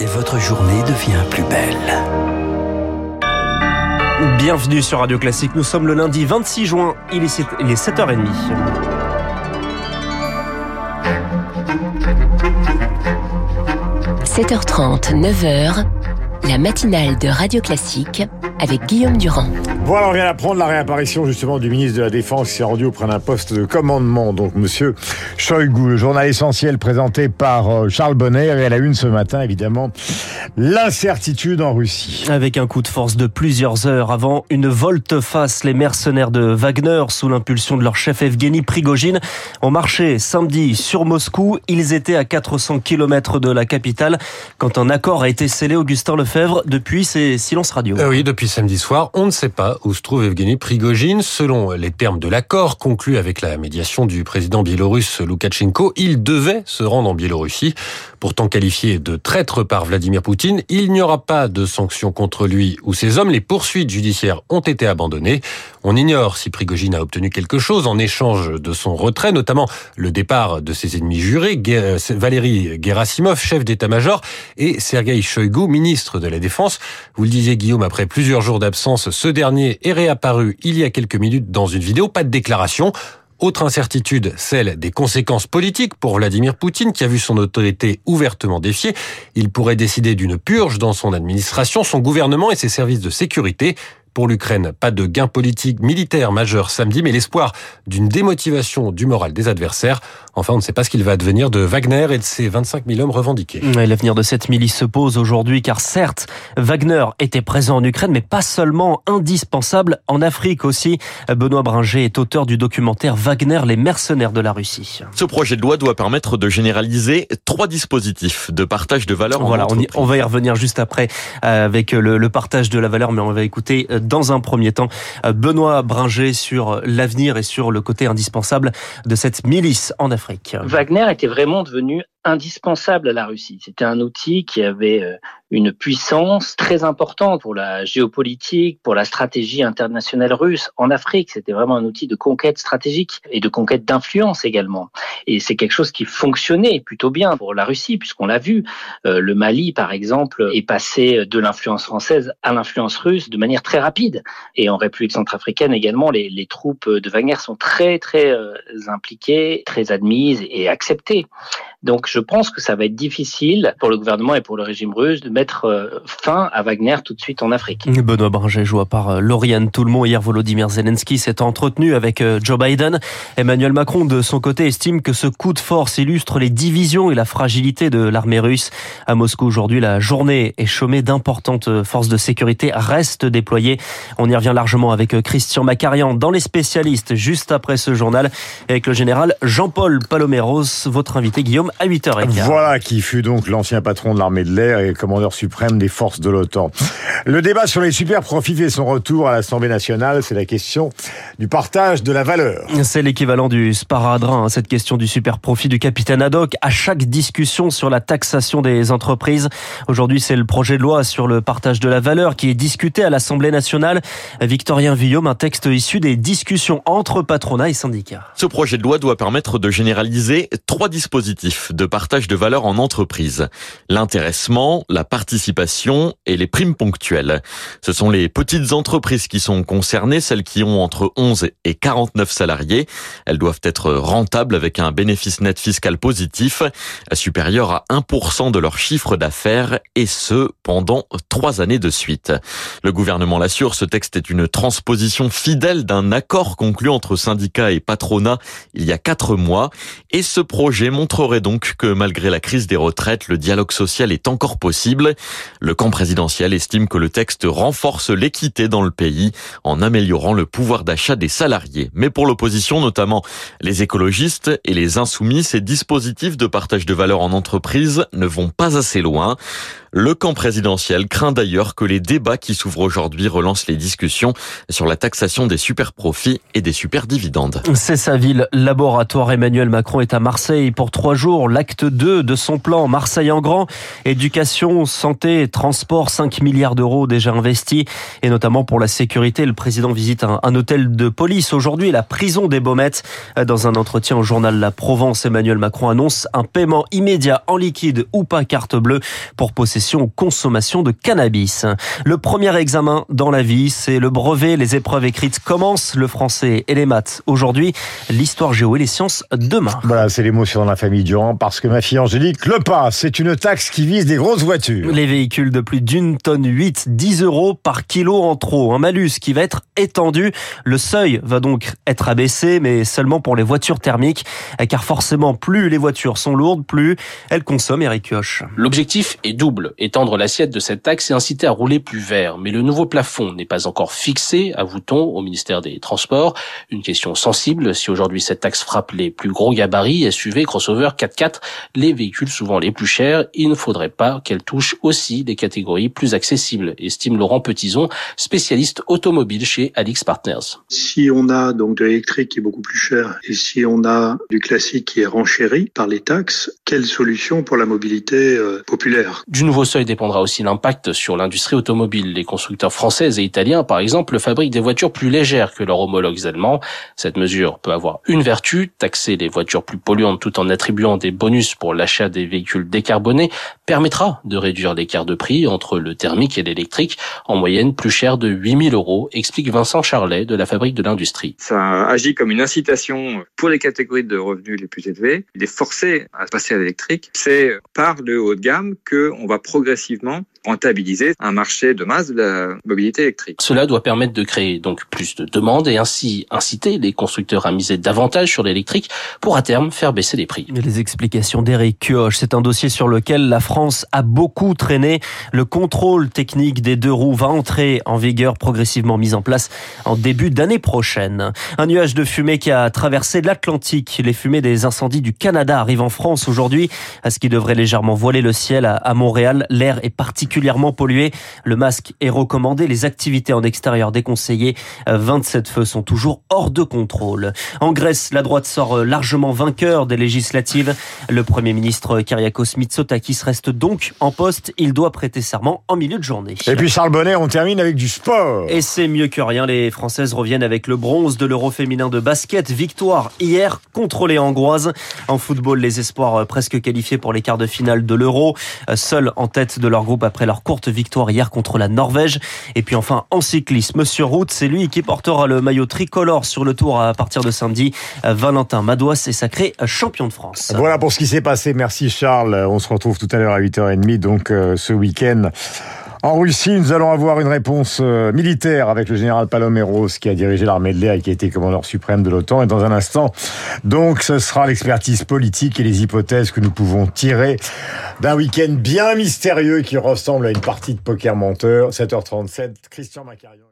et votre journée devient plus belle. Bienvenue sur Radio Classique. Nous sommes le lundi 26 juin. Il est, il est 7h30. – 7h30, 9h, la matinale de Radio Classique avec Guillaume Durand. Voilà, on vient d'apprendre la réapparition justement du ministre de la Défense qui s'est rendu auprès d'un poste de commandement, donc monsieur Shoigu, le journal essentiel présenté par euh, Charles Bonner et à la une ce matin évidemment l'incertitude en Russie. Avec un coup de force de plusieurs heures avant une volte-face, les mercenaires de Wagner sous l'impulsion de leur chef Evgeny Prigogine ont marché samedi sur Moscou. Ils étaient à 400 km de la capitale quand un accord a été scellé Augustin Lefebvre depuis ses silences radio. Euh oui, depuis samedi soir, on ne sait pas où se trouve Evgeny Prigogine. Selon les termes de l'accord conclu avec la médiation du président biélorusse Loukachenko, il devait se rendre en Biélorussie. Pourtant qualifié de traître par Vladimir Poutine, il n'y aura pas de sanctions contre lui ou ses hommes. Les poursuites judiciaires ont été abandonnées. On ignore si Prigogine a obtenu quelque chose en échange de son retrait, notamment le départ de ses ennemis jurés, Valérie Gerasimov, chef d'état-major, et Sergei Shoigu, ministre de la Défense. Vous le disiez Guillaume, après plusieurs jours d'absence, ce dernier est réapparu il y a quelques minutes dans une vidéo, pas de déclaration. Autre incertitude, celle des conséquences politiques pour Vladimir Poutine, qui a vu son autorité ouvertement défiée. Il pourrait décider d'une purge dans son administration, son gouvernement et ses services de sécurité. Pour l'Ukraine, pas de gain politique militaire majeur samedi, mais l'espoir d'une démotivation du moral des adversaires. Enfin, on ne sait pas ce qu'il va advenir de Wagner et de ses 25 000 hommes revendiqués. L'avenir de cette milice se pose aujourd'hui, car certes, Wagner était présent en Ukraine, mais pas seulement indispensable en Afrique aussi. Benoît Bringer est auteur du documentaire Wagner, les mercenaires de la Russie. Ce projet de loi doit permettre de généraliser trois dispositifs de partage de valeur. Voilà, on, on, va y revenir juste après euh, avec le, le partage de la valeur, mais on va écouter euh, dans un premier temps euh, Benoît Bringer sur l'avenir et sur le côté indispensable de cette milice en Afrique. Wagner était vraiment devenu indispensable à la Russie. C'était un outil qui avait euh, une puissance très importante pour la géopolitique, pour la stratégie internationale russe en Afrique. C'était vraiment un outil de conquête stratégique et de conquête d'influence également. Et c'est quelque chose qui fonctionnait plutôt bien pour la Russie, puisqu'on l'a vu. Euh, le Mali, par exemple, est passé de l'influence française à l'influence russe de manière très rapide. Et en République centrafricaine également, les, troupes de Wagner sont très, très euh, impliquées, très admises et acceptées. Donc je pense que ça va être difficile pour le gouvernement et pour le régime russe de mettre euh, fin à Wagner tout de suite en Afrique. Benoît Bringer joue par euh, Lauriane Toulmont. Hier, Volodymyr Zelensky s'est entretenu avec euh, Joe Biden. Emmanuel Macron, de son côté, estime que ce coup de force illustre les divisions et la fragilité de l'armée russe. À Moscou, aujourd'hui, la journée est chômée d'importantes forces de sécurité restent déployées. On y revient largement avec Christian Macarian dans les spécialistes juste après ce journal avec le général Jean-Paul Paloméros, votre invité Guillaume à 8h15. Voilà qui fut donc l'ancien patron de l'armée de l'air et commandeur suprême des forces de l'OTAN. Le débat sur les super profits fait son retour à l'Assemblée nationale. C'est la question du partage de la valeur. C'est l'équivalent du sparadrap, hein, cette question du super profit du capitaine Haddock. À chaque discussion sur la taxation des entreprises, aujourd'hui c'est le projet de loi sur le partage de la valeur qui est discuté à l'Assemblée nationale. Victorien Villaume, un texte issu des discussions entre patronat et syndicats. Ce projet de loi doit permettre de généraliser trois dispositifs de partage de valeur en entreprise. L'intéressement, la participation et les primes ponctuelles. Ce sont les petites entreprises qui sont concernées, celles qui ont entre 11 et 49 salariés. Elles doivent être rentables avec un bénéfice net fiscal positif supérieur à 1% de leur chiffre d'affaires et ce pendant trois années de suite. Le gouvernement l'assure, ce texte est une transposition fidèle d'un accord conclu entre syndicats et patronat il y a quatre mois et ce projet montrerait donc que malgré la crise des retraites, le dialogue social est encore possible. Le camp présidentiel estime que le texte renforce l'équité dans le pays en améliorant le pouvoir d'achat des salariés. Mais pour l'opposition, notamment les écologistes et les insoumis, ces dispositifs de partage de valeur en entreprise ne vont pas assez loin. Le camp présidentiel craint d'ailleurs que les débats qui s'ouvrent aujourd'hui relancent les discussions sur la taxation des super profits et des super dividendes. C'est sa ville laboratoire. Emmanuel Macron est à Marseille pour trois jours. L'acte 2 de son plan Marseille en grand. Éducation, santé, transport, 5 milliards d'euros déjà investis et notamment pour la sécurité. Le président visite un, un hôtel de police aujourd'hui, la prison des Baumettes. Dans un entretien au journal La Provence, Emmanuel Macron annonce un paiement immédiat en liquide ou pas carte bleue pour possession ou consommation de cannabis. Le premier examen dans la vie, c'est le brevet. Les épreuves écrites commencent, le français et les maths aujourd'hui, l'histoire géo et les sciences demain. Voilà, c'est l'émotion dans la famille Durand parce que ma fille Angélique le passe. C'est une taxe qui vise des grosses voitures. Les véhicules de plus d'une tonne 8, 10 euros par kilo en trop. Un malus qui va être étendu. Le seuil va donc être abaissé, mais seulement pour les voitures thermiques, car forcément, plus les voitures sont lourdes, plus elles consomment. Eric Kioch. L'objectif est double étendre l'assiette de cette taxe et inciter à rouler plus vert. Mais le nouveau plafond n'est pas encore fixé, avoue-t-on, au ministère des Transports. Une question sensible. Si aujourd'hui cette taxe frappe les plus gros gabarits, SUV, crossover, 4x4, les véhicules souvent les plus chers, il ne faudrait pas qu'elle touche aussi des catégories plus accessibles, estime Laurent Petison, spécialiste automobile chez Alix Partners. Si on a donc de l'électrique qui est beaucoup plus cher et si on a du classique qui est renchéri par les taxes, quelle solution pour la mobilité euh, populaire? Du nouveau seuil dépendra aussi l'impact sur l'industrie automobile. Les constructeurs français et italiens, par exemple, fabriquent des voitures plus légères que leurs homologues allemands. Cette mesure peut avoir une vertu, taxer les voitures plus polluantes tout en attribuant des bonus pour l'achat des véhicules décarbonés permettra de réduire l'écart de prix entre le thermique et l'électrique, en moyenne plus cher de 8000 euros, explique Vincent Charlet de la Fabrique de l'Industrie. Ça agit comme une incitation pour les catégories de revenus les plus élevés. Il est forcé à passer à l'électrique. C'est par le haut de gamme qu'on va progressivement rentabiliser un marché de masse de la mobilité électrique. Cela doit permettre de créer donc plus de demandes et ainsi inciter les constructeurs à miser davantage sur l'électrique pour à terme faire baisser les prix. Les explications d'Eric Kioch, c'est un dossier sur lequel la France a beaucoup traîné. Le contrôle technique des deux roues va entrer en vigueur progressivement mis en place en début d'année prochaine. Un nuage de fumée qui a traversé l'Atlantique. Les fumées des incendies du Canada arrivent en France aujourd'hui, à ce qui devrait légèrement voiler le ciel à Montréal. L'air est particulièrement particulièrement pollué. Le masque est recommandé, les activités en extérieur déconseillées. 27 feux sont toujours hors de contrôle. En Grèce, la droite sort largement vainqueur des législatives. Le Premier ministre Kyriakos Mitsotakis reste donc en poste. Il doit prêter serment en milieu de journée. Et puis Charles Bonnet, on termine avec du sport. Et c'est mieux que rien. Les Françaises reviennent avec le bronze de l'Euro féminin de basket. Victoire hier contre les Hongroises. En football, les espoirs presque qualifiés pour les quarts de finale de l'Euro. Seuls en tête de leur groupe après leur courte victoire hier contre la Norvège. Et puis enfin, en cyclisme sur route, c'est lui qui portera le maillot tricolore sur le tour à partir de samedi. Valentin Madouas est sacré champion de France. Voilà pour ce qui s'est passé. Merci Charles. On se retrouve tout à l'heure à 8h30, donc euh, ce week-end. En Russie, nous allons avoir une réponse euh, militaire avec le général Paloméros qui a dirigé l'armée de l'air et qui a été commandeur suprême de l'OTAN. Et dans un instant, donc, ce sera l'expertise politique et les hypothèses que nous pouvons tirer d'un week-end bien mystérieux qui ressemble à une partie de poker menteur. 7h37, Christian Macarion.